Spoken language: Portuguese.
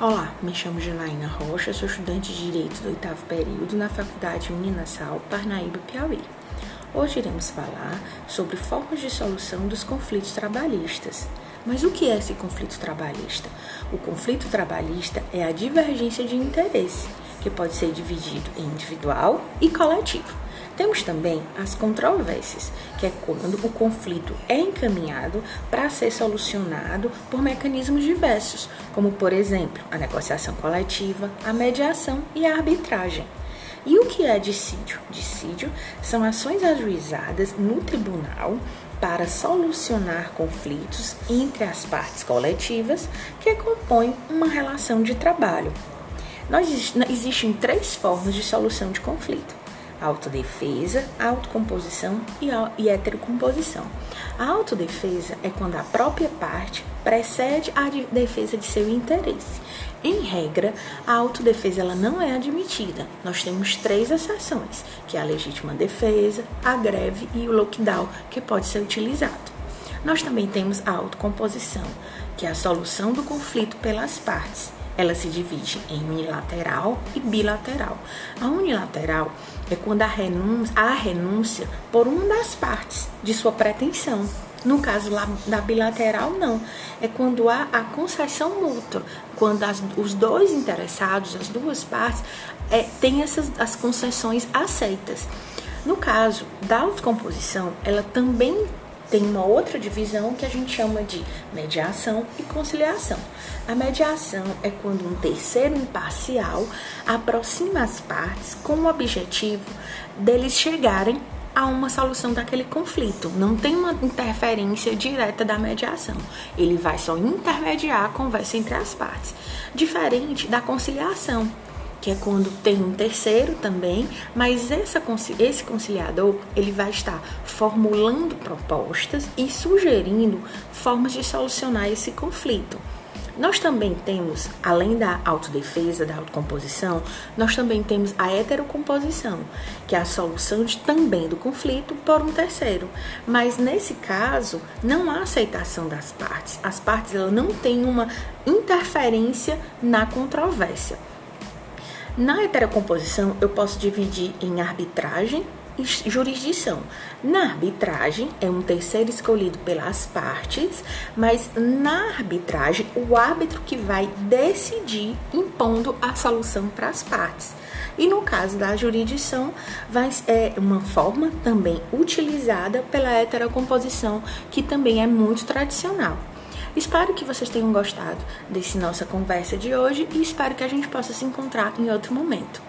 Olá, me chamo Janaína Rocha, sou estudante de Direito do oitavo período na Faculdade Uninassal, Parnaíba, Piauí. Hoje iremos falar sobre formas de solução dos conflitos trabalhistas. Mas o que é esse conflito trabalhista? O conflito trabalhista é a divergência de interesse, que pode ser dividido em individual e coletivo. Temos também as controvérsias, que é quando o conflito é encaminhado para ser solucionado por mecanismos diversos, como, por exemplo, a negociação coletiva, a mediação e a arbitragem. E o que é dissídio? Dissídio são ações ajuizadas no tribunal para solucionar conflitos entre as partes coletivas que compõem uma relação de trabalho. Nós, existem três formas de solução de conflito autodefesa, autocomposição e heterocomposição. A autodefesa é quando a própria parte precede a defesa de seu interesse. Em regra, a autodefesa ela não é admitida. Nós temos três exceções, que é a legítima defesa, a greve e o lockdown, que pode ser utilizado. Nós também temos a autocomposição, que é a solução do conflito pelas partes ela se divide em unilateral e bilateral. A unilateral é quando a renúncia, há renúncia por uma das partes de sua pretensão. No caso da bilateral, não. É quando há a concessão mútua, quando as, os dois interessados, as duas partes, é, têm essas as concessões aceitas. No caso da autocomposição, ela também tem uma outra divisão que a gente chama de mediação e conciliação. A mediação é quando um terceiro imparcial aproxima as partes com o objetivo deles chegarem a uma solução daquele conflito. Não tem uma interferência direta da mediação. Ele vai só intermediar a conversa entre as partes. Diferente da conciliação, que é quando tem um terceiro também, mas essa, esse conciliador ele vai estar formulando propostas e sugerindo formas de solucionar esse conflito. Nós também temos, além da autodefesa, da autocomposição, nós também temos a heterocomposição, que é a solução de, também do conflito por um terceiro. Mas nesse caso, não há aceitação das partes. As partes elas não têm uma interferência na controvérsia. Na heterocomposição, eu posso dividir em arbitragem e jurisdição. Na arbitragem, é um terceiro escolhido pelas partes, mas na arbitragem, o árbitro que vai decidir impondo a solução para as partes. E no caso da jurisdição, vai, é uma forma também utilizada pela heterocomposição, que também é muito tradicional. Espero que vocês tenham gostado desse nossa conversa de hoje e espero que a gente possa se encontrar em outro momento.